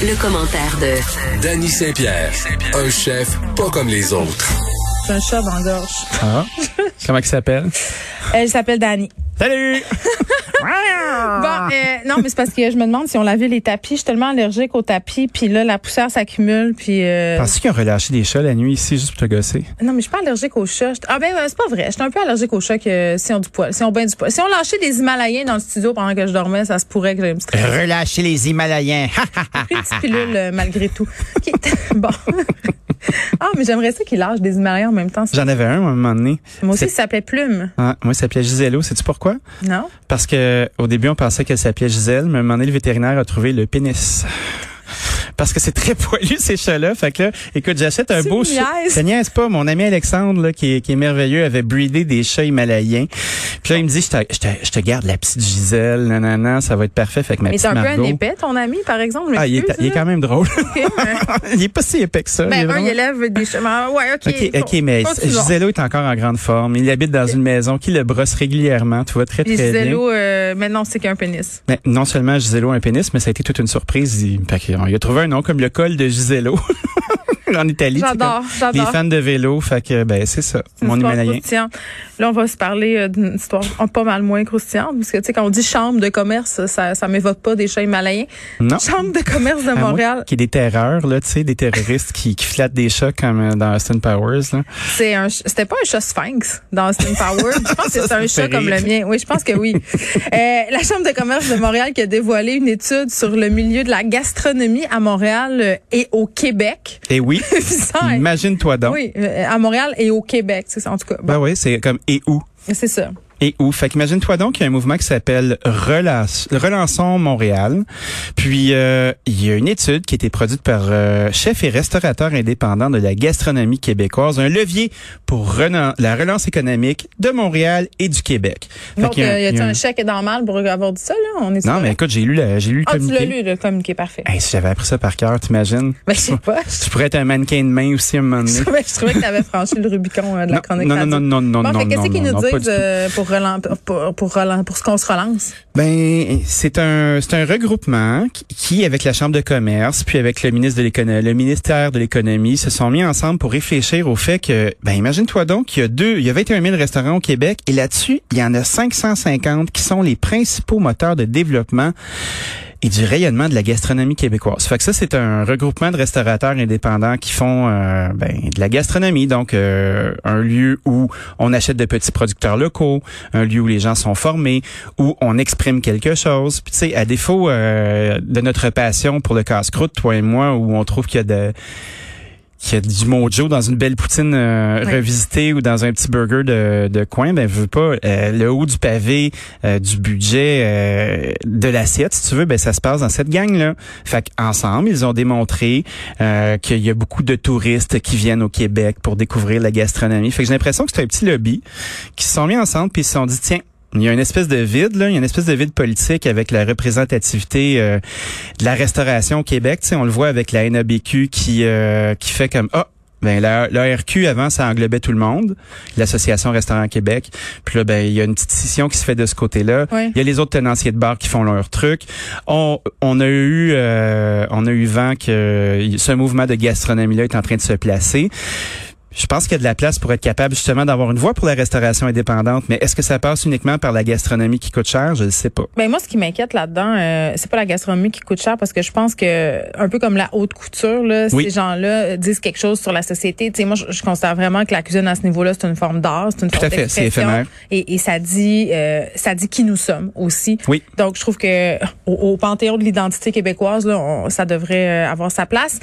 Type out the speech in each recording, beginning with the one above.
Le, commentaire de Danny Saint-Pierre, un chef pas comme les autres. C'est un chat dans la gorge. Ah. Comment il s'appelle? Elle s'appelle Dani. Salut! bon, euh, non, mais c'est parce que je me demande si on lavait les tapis. Je suis tellement allergique aux tapis, puis là, la poussière s'accumule, puis... Euh... Penses-tu qu'ils ont relâché des chats la nuit ici juste pour te gosser? Non, mais je suis pas allergique aux chats. Ah ben, c'est pas vrai. Je suis un peu allergique aux chats que si on du poil, si on bain du poil. Si on lâchait des Himalayens dans le studio pendant que je dormais, ça se pourrait que j'ai une petite... Relâcher les Himalayens! Une petite pilule, euh, malgré tout. bon... ah, mais j'aimerais ça qu'il lâche des Himalayens en même temps. J'en avais un à un moment donné. Moi aussi, il s'appelait Plume. Ah, moi, il s'appelait Gisello. Sais-tu pourquoi? Non. Parce que au début, on pensait qu'elle s'appelait Gisèle, mais à un moment donné, le vétérinaire a trouvé le pénis parce que c'est très poilu ces chats-là. Fait que là, écoute, j'achète un beau chat. Ça niaise pas. Mon ami Alexandre, là, qui, est, qui est merveilleux, avait breedé des chats himalayens. Puis là, il me dit, je te, je te, je te garde la petite Gisèle, nanana, ça va être parfait. Fait que ma Mais c'est un peu un épais, ton ami, par exemple. Ah, il est, il est quand même drôle. il est pas si épais que ça. il Ben, un, vraiment- il élève des chemins. Ouais, OK. OK, mais. Gisello est encore en grande forme. Il habite dans une maison qui le brosse régulièrement. Tu vois, très, très bien. Gisello, euh, maintenant, c'est qu'un pénis. Mais non seulement Gisello a un pénis, mais ça a été toute une surprise. Il, fait qu'il- il a trouvé un nom comme le col de Gisello. en Italie. J'adore, j'adore. fan de vélo. Fait que, ben, c'est ça. Une Mon croustillante. Là, on va se parler euh, d'une histoire pas mal moins croustillante. Parce que, tu sais, quand on dit chambre de commerce, ça, ça m'évoque pas des chats himalayens. Non. Chambre de commerce de À Montréal, Qui est des terreurs, là, tu sais, des terroristes qui, qui flattent des chats comme euh, dans Austin Powers, là. c'est un, c'était pas un chat sphinx dans Austin Power. Je pense que c'est un chat comme le mien. Oui, je pense que oui. Euh, la Chambre de commerce de Montréal qui a dévoilé une étude sur le milieu de la gastronomie à Montréal euh, et au Québec. Et oui. Ça, Imagine-toi donc. oui, euh, à Montréal et au Québec, c'est ça en tout cas. Bon, Ben oui, c'est comme et où? c'est ça. Et où? Fait qu'imagine-toi donc qu'il y a un mouvement qui s'appelle Relance- Relançons Montréal. Puis euh, il y a une étude qui a été produite par euh, chef et restaurateur indépendant de la gastronomie québécoise, un levier pour la relance économique de Montréal et du Québec. Fait Donc, qu'il euh, y a-t-il il un chèque dans le mal pour avoir dit ça, là? On est Non, mais écoute, j'ai lu, la- j'ai lu le Ah, tu communiqué. l'as lu, le communiqué, parfait. Hey, si j'avais appris ça par cœur, t'imagines? Ben, je sais pas. Tu pourrais être un mannequin de main aussi à un moment donné. Je trouvais, que tu avais franchi le Rubicon euh, de la Non, chronique non, non, non, non, non, Bon, non, fait, qu'est-ce non, qu'ils non, nous non, pour, ce qu'on se relance? Ben, c'est un c'est un regroupement qui- avec la Chambre de commerce, puis avec le ministre de l'économie, ministère de l'économie, se sont mis ensemble pour réfléchir au fait que, ben, imagine-toi donc, il y a deux, il y a 21 000 restaurants au Québec, et là-dessus, il y en a 550 qui sont les principaux moteurs de développement et du rayonnement de la gastronomie québécoise. Fait que ça, c'est un regroupement de restaurateurs indépendants qui font euh, ben, de la gastronomie, donc euh, un lieu où on achète de petits producteurs locaux, un lieu où les gens sont formés, où on exprime quelque chose. Puis tu sais, à défaut euh, de notre passion pour le casse-croûte, toi et moi, où on trouve qu'il y a de qu'il y a du mojo dans une belle poutine euh, Oui. revisitée ou dans un petit burger de, de coin, ben veux pas euh, le haut du pavé euh, du budget euh, de l'assiette, si tu veux, ben ça se passe dans cette gang là. Fait qu'ensemble, ils ont démontré euh, qu'il y a beaucoup de touristes qui viennent au Québec pour découvrir la gastronomie. Fait que j'ai l'impression que c'est un petit lobby qui se sont mis ensemble puis ils se sont dit tiens il y a une espèce de vide, là. Il y a une espèce de vide politique avec la représentativité euh, de la restauration au Québec. Tu sais, on le voit avec la NABQ qui euh, qui fait comme ah. Ben la, la RQ avant ça englobait tout le monde, l'association Restaurant Québec. Puis là ben il y a une petite scission qui se fait de ce côté-là. Oui. Il y a les autres tenanciers de bar qui font leur truc. On, on a eu euh, on a eu vent que ce mouvement de gastronomie là est en train de se placer. Je pense qu'il y a de la place pour être capable justement d'avoir une voie pour la restauration indépendante, mais est-ce que ça passe uniquement par la gastronomie qui coûte cher? Je ne sais pas. Ben moi, ce qui m'inquiète là-dedans, euh, c'est pas la gastronomie qui coûte cher parce que je pense que un peu comme la haute couture, là, Oui. ces gens-là disent quelque chose sur la société. Tu sais, moi, je, je considère vraiment que la cuisine à ce niveau-là, c'est une forme d'art, c'est une Tout forme à fait, c'est d'expression. éphémère. Et, et ça dit, euh, ça dit qui nous sommes aussi. Oui. Donc, je trouve que au, au panthéon de l'identité québécoise, là, on- ça devrait euh, avoir sa place.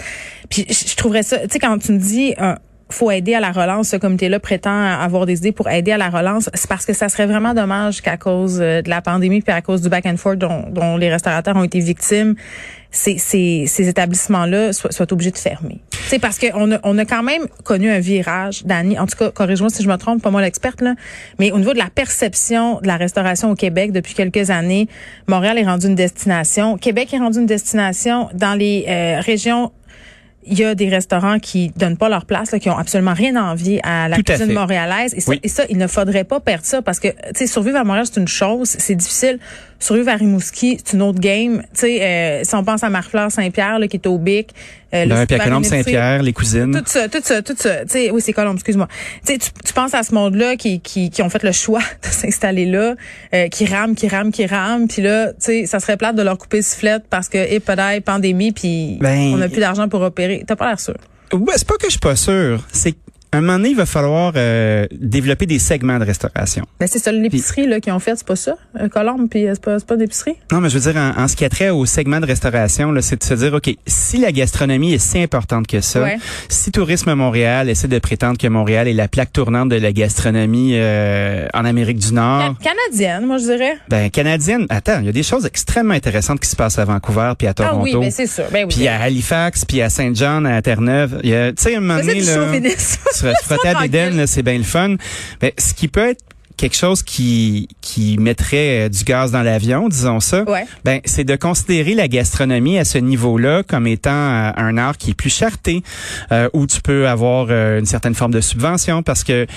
Puis, je, je trouverais ça, tu sais, quand tu me dis, euh, faut aider à la relance. Ce comité-là prétend avoir des idées pour aider à la relance. C'est parce que ça serait vraiment dommage qu'à cause euh, de la pandémie puis à cause du back and forth dont, les restaurateurs ont été victimes, ces, établissements-là soient, soient, obligés de fermer. C'est parce qu'on a, on a quand même connu un virage, Dani. En tout cas, corrige-moi si je me trompe, pas moi l'experte là, mais au niveau de la perception de la restauration au Québec depuis quelques années, Montréal est rendu une destination, Québec est rendu une destination dans les euh, régions il y a des restaurants qui donnent pas leur place, là, qui ont absolument rien à envier à la Tout cuisine montréalaise. Et ça, Oui. et ça, il ne faudrait pas perdre ça parce que, tu sais, survivre à Montréal, c'est une chose, c'est difficile. Survivre à Rimouski, c'est une autre game. Tu sais, euh, si on pense à Marfleur Saint-Pierre, là, qui est au Bic, euh, le Ben, puis à super Colombe Saint-Pierre, les cousines. tout ça, tout ça, tout ça. Tu sais, oui, c'est Colombe, excuse-moi. Tu sais, tu penses à ce monde-là qui, qui, qui ont fait le choix de s'installer là, euh, qui rament, qui rament, qui rament, puis là, tu sais, ça serait plate de leur couper sifflette parce que, et pandémie, puis Ben, on n'a plus d'argent pour opérer. T'as pas l'air sûr. Ouais, c'est pas que je suis pas sûr. C'est un moment donné, il va falloir euh, développer des segments de restauration. Ben c'est ça l'épicerie là qui ont fait, c'est pas ça, euh, Colombe, puis euh, c'est pas c'est pas d'épicerie? Non, mais je veux dire, en, en ce qui a trait au segment de restauration, là, c'est de se dire, OK, si la gastronomie est si importante que ça, Ouais. si Tourisme Montréal essaie de prétendre que Montréal est la plaque tournante de la gastronomie euh, en Amérique du Nord, Ca- Canadienne, moi je dirais. ben canadienne, attends, il y a des choses extrêmement intéressantes qui se passent à Vancouver puis à Ah Toronto. oui, ben c'est sûr. Ben oui. puis à Halifax, puis à Saint John, à Terre-Neuve. Il y a, tu sais, un moment Mais donné, là. se se frotter à là, c'est bien le fun. Mais ce qui peut être quelque chose qui qui mettrait euh, du gaz dans l'avion, disons ça. Ouais. Ben c'est de considérer la gastronomie à ce niveau-là comme étant euh, un art qui est plus charté, euh, où tu peux avoir une certaine forme de subvention parce que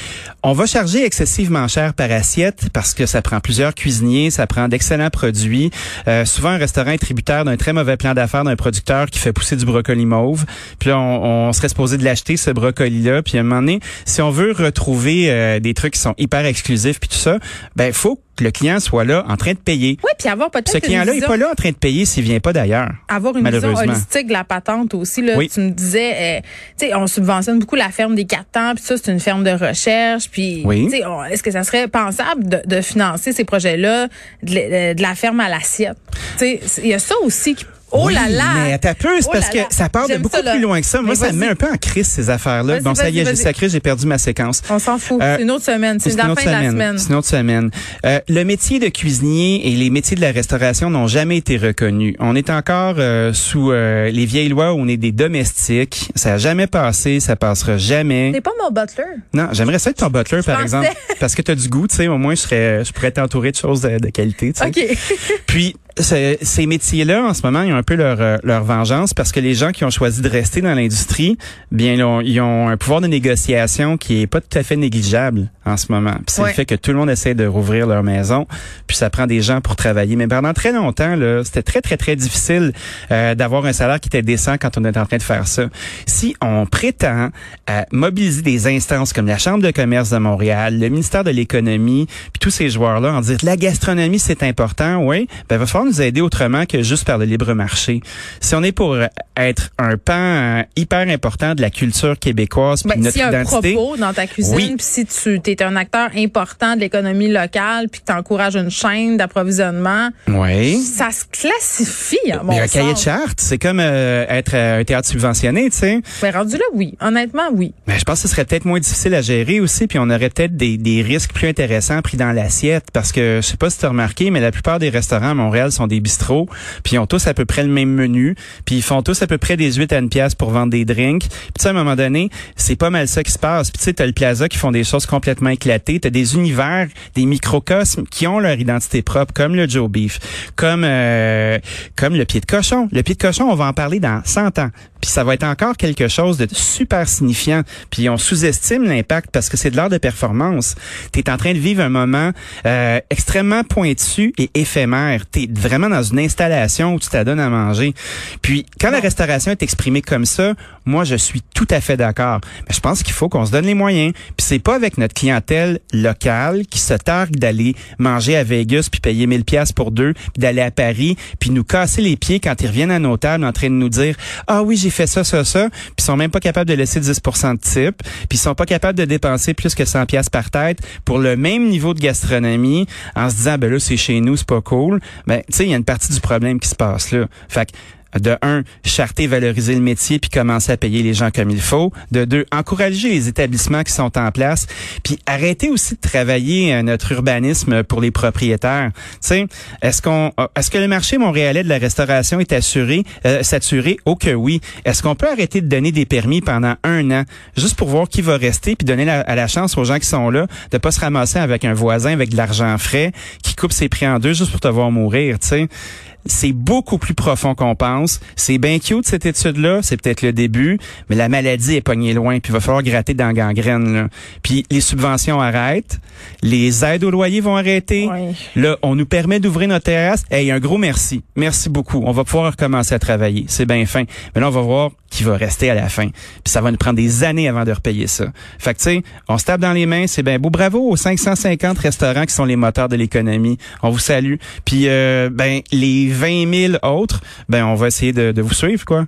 on va charger excessivement cher par assiette parce que ça prend plusieurs cuisiniers, ça prend d'excellents produits. Euh, souvent un restaurant est tributaire d'un très mauvais plan d'affaires d'un producteur qui fait pousser du brocoli mauve. Puis là on, on serait supposé de l'acheter ce brocoli-là. Puis à un moment donné, si on veut retrouver euh, des trucs qui sont hyper exclusifs puis tout ça, ben faut que le client soit là en train de payer. Oui, puis avoir peut-être Ce client-là est vision- pas là en train de payer s'il vient pas d'ailleurs. avoir une vision holistique de la patente aussi. Là, Oui. Tu me disais, euh, tu sais, on subventionne beaucoup la ferme des quatre temps, puis ça, c'est une ferme de recherche. Puis, Oui. tu sais, est-ce que ça serait pensable de, de financer ces projets-là de, la- de la ferme à l'assiette? Tu sais, il y a ça aussi qui... Oh Oui, là là! Mais attends peu, c'est Oh parce que ça part de beaucoup ça, plus loin que ça. Moi, Mais ça me met un peu en crise, ces affaires-là. Bon, ça y est, j'ai sacré, j'ai perdu ma séquence. On s'en fout. Euh, c'est une autre semaine. C'est la fin de la semaine. C'est une autre semaine. Euh, le métier de cuisinier et les métiers de la restauration n'ont jamais été reconnus. On est encore euh, sous les vieilles lois où on est des domestiques. Ça a jamais passé, ça passera jamais. T'es pas mon butler. Non, j'aimerais ça être ton butler, par exemple, parce que tu as du goût, tu sais. Au moins, je serais, je pourrais t'entourer de choses de, de qualité, tu sais. OK. Puis ce- ces métiers-là, en ce moment, ils ont un peu leur, euh, leur vengeance parce que les gens qui ont choisi de rester dans l'industrie, bien, ils ont, ils ont un pouvoir de négociation qui est pas tout à fait négligeable en ce moment. Puis c'est Ouais. le fait que tout le monde essaie de rouvrir leur maison, puis ça prend des gens pour travailler. Mais pendant très longtemps, là, c'était très très très difficile euh, d'avoir un salaire qui était décent quand on est en train de faire ça. Si on prétend à mobiliser des instances comme la Chambre de commerce de Montréal, le ministère de l'économie, puis tous ces joueurs-là, en dire la gastronomie c'est important, oui, ben va falloir nous aider autrement que juste par le libre marché. Si on est pour euh, être un pan euh, hyper important de la culture québécoise puis Ben, notre s'il y a un identité, propos dans ta cuisine, Oui. puis si tu es un acteur important de l'économie locale, puis que tu encourages une chaîne d'approvisionnement, oui. ça se classifie à mon Mais un cahier de charte, c'est comme euh, être un théâtre subventionné, tu sais. Ben, rendu là, oui. Honnêtement, oui. Mais je pense que ce serait peut-être moins difficile à gérer aussi, puis on aurait peut-être des, des risques plus intéressants pris dans l'assiette, parce que je sais pas si tu as remarqué, mais la plupart des restaurants à Montréal sont des bistrots, puis ils ont tous à peu près le même menu, puis ils font tous à peu près des 8 à une pour vendre des drinks. Puis à un moment donné, c'est pas mal ça qui se passe. Puis tu sais, t'as le Plaza qui font des choses complètement éclatées, t'as des univers, des microcosmes qui ont leur identité propre, comme le Joe Beef, comme euh, comme le pied de cochon. Le pied de cochon, on va en parler dans 100 ans. Puis ça va être encore quelque chose de super signifiant. Puis on sous-estime l'impact parce que c'est de l'art de performance. Tu es en train de vivre un moment euh, extrêmement pointu et éphémère. Tu es vraiment dans une installation où tu t'adonnes à manger. Puis quand la restauration est exprimée comme ça, moi je suis tout à fait d'accord. Mais je pense qu'il faut qu'on se donne les moyens. Puis c'est pas avec notre clientèle locale qui se targue d'aller manger à Vegas puis payer 1000 pièces pour deux, puis d'aller à Paris puis nous casser les pieds quand ils reviennent à nos tables en train de nous dire "Ah oui, j'ai fait ça ça ça", puis ils sont même pas capables de laisser 10 de type, puis ils sont pas capables de dépenser plus que 100 pièces par tête pour le même niveau de gastronomie en se disant ben là c'est chez nous, c'est pas cool. Ben tu sais, il y a une partie du problème qui se passe là. Fait que de un, charter, valoriser le métier, puis commencer à payer les gens comme il faut. De deux, encourager les établissements qui sont en place, puis arrêter aussi de travailler euh, notre urbanisme pour les propriétaires. Tu est-ce qu'on, euh, est-ce que le marché montréalais de la restauration est assuré, euh, saturé? Oh que oui. Est-ce qu'on peut arrêter de donner des permis pendant un an, juste pour voir qui va rester, puis donner la, la chance aux gens qui sont là de pas se ramasser avec un voisin avec de l'argent frais qui coupe ses prix en deux juste pour te voir mourir, tu sais? C'est beaucoup plus profond qu'on pense. C'est bien cute cette étude-là, c'est peut-être le début, mais la maladie est pognée loin, puis il va falloir gratter dans la gangrène. Là. Puis les subventions arrêtent, les aides au loyer vont arrêter. Là, on nous permet d'ouvrir notre terrasse. Hey, un gros merci. Merci beaucoup. On va pouvoir recommencer à travailler. C'est bien fin. Mais là, on va voir qui va rester à la fin. Puis ça va nous prendre des années avant de repayer ça. Fait que tu sais, on se tape dans les mains, c'est bien beau. Bravo aux 550 restaurants qui sont les moteurs de l'économie. On vous salue. Puis euh, ben les 20 000 autres, ben on va essayer de, de vous suivre quoi.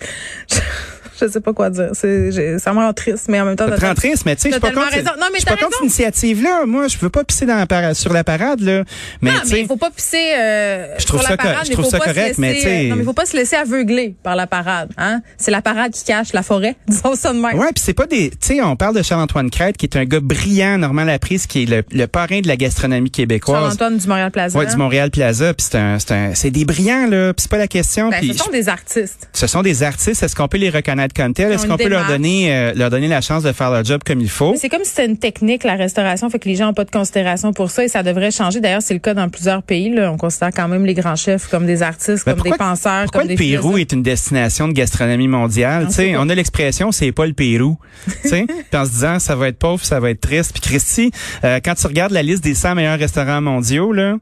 je sais pas quoi dire. C'est, ça me rend triste, mais en même temps. Ça te rend triste, mais tu sais, je suis pas contre, non, mais je suis pas contre cette initiative-là. Moi, je veux pas pisser dans la parade, sur la parade, là. Mais, non, mais il faut pas pisser, euh, je trouve sur ça, la parade, je trouve ça correct, mais tu sais. Non, mais il faut pas se laisser aveugler par la parade, hein. C'est la parade qui cache la forêt, disons ça de même. Ouais, puis c'est pas des, tu sais, on parle de Charles-Antoine Crête, qui est un gars brillant, Normand Laprise, qui est le, le parrain de la gastronomie québécoise. Charles-Antoine du Montréal Plaza. Ouais, du Montréal Plaza, puis c'est un, c'est un, c'est des brillants, là, puis c'est pas la question. Ben, ce sont des artistes. ce sont des artistes. Est-ce qu'on peut les reconnaître? Est-ce qu'on peut leur donner, euh, leur donner la chance de faire leur job comme il faut? C'est comme si c'était une technique, la restauration, fait que les gens n'ont pas de considération pour ça et ça devrait changer. D'ailleurs, c'est le cas dans plusieurs pays. Là. On considère quand même les grands chefs comme des artistes, Ben, comme des penseurs, Pourquoi comme le des Pérou philosophes. est une destination de gastronomie mondiale? On a l'expression c'est pas le Pérou. Puis en se disant ça va être pauvre, ça va être triste. Puis Christy, euh, quand tu regardes la liste des 100 meilleurs restaurants mondiaux, là,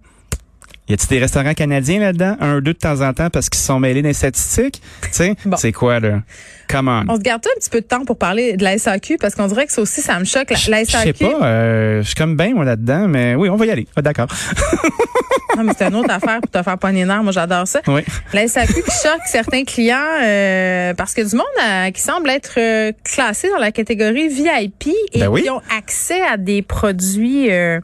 y a-t-il des restaurants canadiens là-dedans? Un ou deux de temps en temps parce qu'ils se sont mêlés dans les statistiques? Tu sais, Bon. c'est quoi là? Come on. On se garde un petit peu de temps pour parler de la SAQ parce qu'on dirait que ça aussi, ça me choque. La, la Je sais SAQ, pas, euh, je suis comme bien moi là-dedans, mais oui, on va y aller. Ah, D'accord. non, mais c'est une autre affaire pour te faire poigner nerf. Moi, j'adore ça. Oui. La SAQ qui choque certains clients euh, parce que du monde euh, qui semble être euh, classé dans la catégorie VIP et Ben oui. qui ont accès à des produits euh,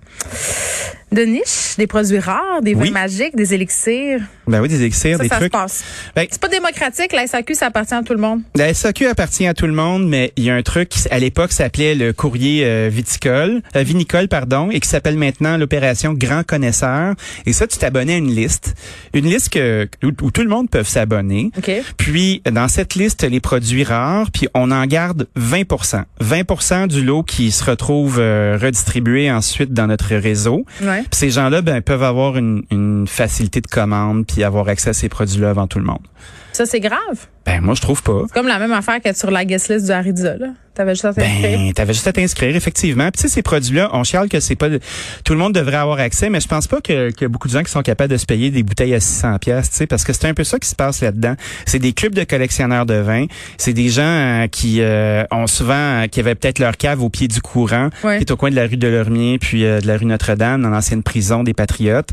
de niche, des produits rares, des vins Oui. magiques, des élixirs. Ben oui, des élixirs, Ça, des ça se trucs. passe. Ben, C'est pas démocratique. La SAQ, ça appartient à tout le monde. La SAQ appartient à tout le monde, mais il y a un truc qui, à l'époque, s'appelait le courrier euh, viticole, euh, vinicole, pardon, et qui s'appelle maintenant l'opération Grand Connaisseur. Et ça, tu t'abonnais à une liste, une liste que où, où tout le monde peut s'abonner. OK. Puis dans cette liste, les produits rares, puis on en garde 20 20 du lot qui se retrouve euh, redistribué ensuite dans notre réseau. Ouais. Puis ces gens-là ben, peuvent avoir une, une facilité de commande puis avoir accès à ces produits-là avant tout le monde. Ça, c'est grave. Ben moi, je trouve pas. C'est comme la même affaire que sur la guest list du Harida, là. T'avais juste à t'inscrire? Ben, t'avais juste à t'inscrire, effectivement. Puis tu sais, ces produits-là, on chiale que c'est pas tout le monde devrait avoir accès, mais je pense pas que, que beaucoup de gens qui sont capables de se payer des bouteilles à 600 pièces, tu sais, parce que c'est un peu ça qui se passe là-dedans. C'est des clubs de collectionneurs de vin. C'est des gens euh, qui euh, ont souvent, euh, qui avaient peut-être leur cave au pied du courant, Ouais. qui est au coin de la rue de Lormier, puis euh, de la rue Notre-Dame, dans l'ancienne prison des Patriotes.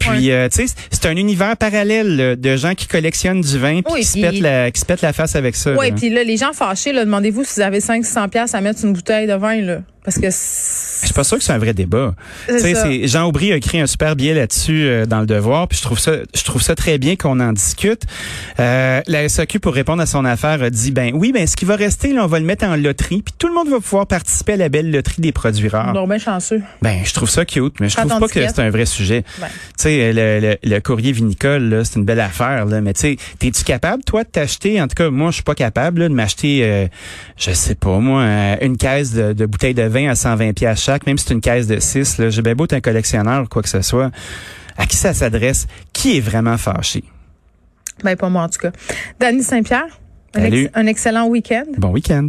Puis, euh, tu sais, c'est un univers parallèle là, de gens qui collectionnent du vin, puis Oui, qui, se pètent la, qui se pètent la face avec ça. Oui, puis là, les gens fâchés, là, demandez-vous si vous avez 500 pièces à mettre une bouteille de vin, là. Parce que Je suis pas sûr que c'est un vrai débat. C'est Jean Aubry a écrit un super billet là-dessus euh, dans le Devoir, puis je trouve ça, je trouve ça très bien qu'on en discute. Euh, la SAQ pour répondre à son affaire a dit ben oui, ben ce qui va rester là, on va le mettre en loterie, puis tout le monde va pouvoir participer à la belle loterie des produits rares. donc bien chanceux. Ben je trouve ça cute, mais je trouve pas que c'est un vrai sujet. Ben. Tu sais, le, le, le courrier vinicole, là, c'est une belle affaire, là, mais tu sais, t'es-tu capable, toi, de t'acheter, en tout cas, moi, je suis pas capable là, de m'acheter, euh, je sais pas, moi, euh, une caisse de, de bouteilles de vin à 120 pièces chaque, même si c'est une caisse de 6, là, j'ai bien beau être un collectionneur ou quoi que ce soit. À qui ça s'adresse? Qui est vraiment fâché? Ben, pas moi, en tout cas. Dany Saint-Pierre, un, Salut. ex- un excellent week-end. Bon week-end.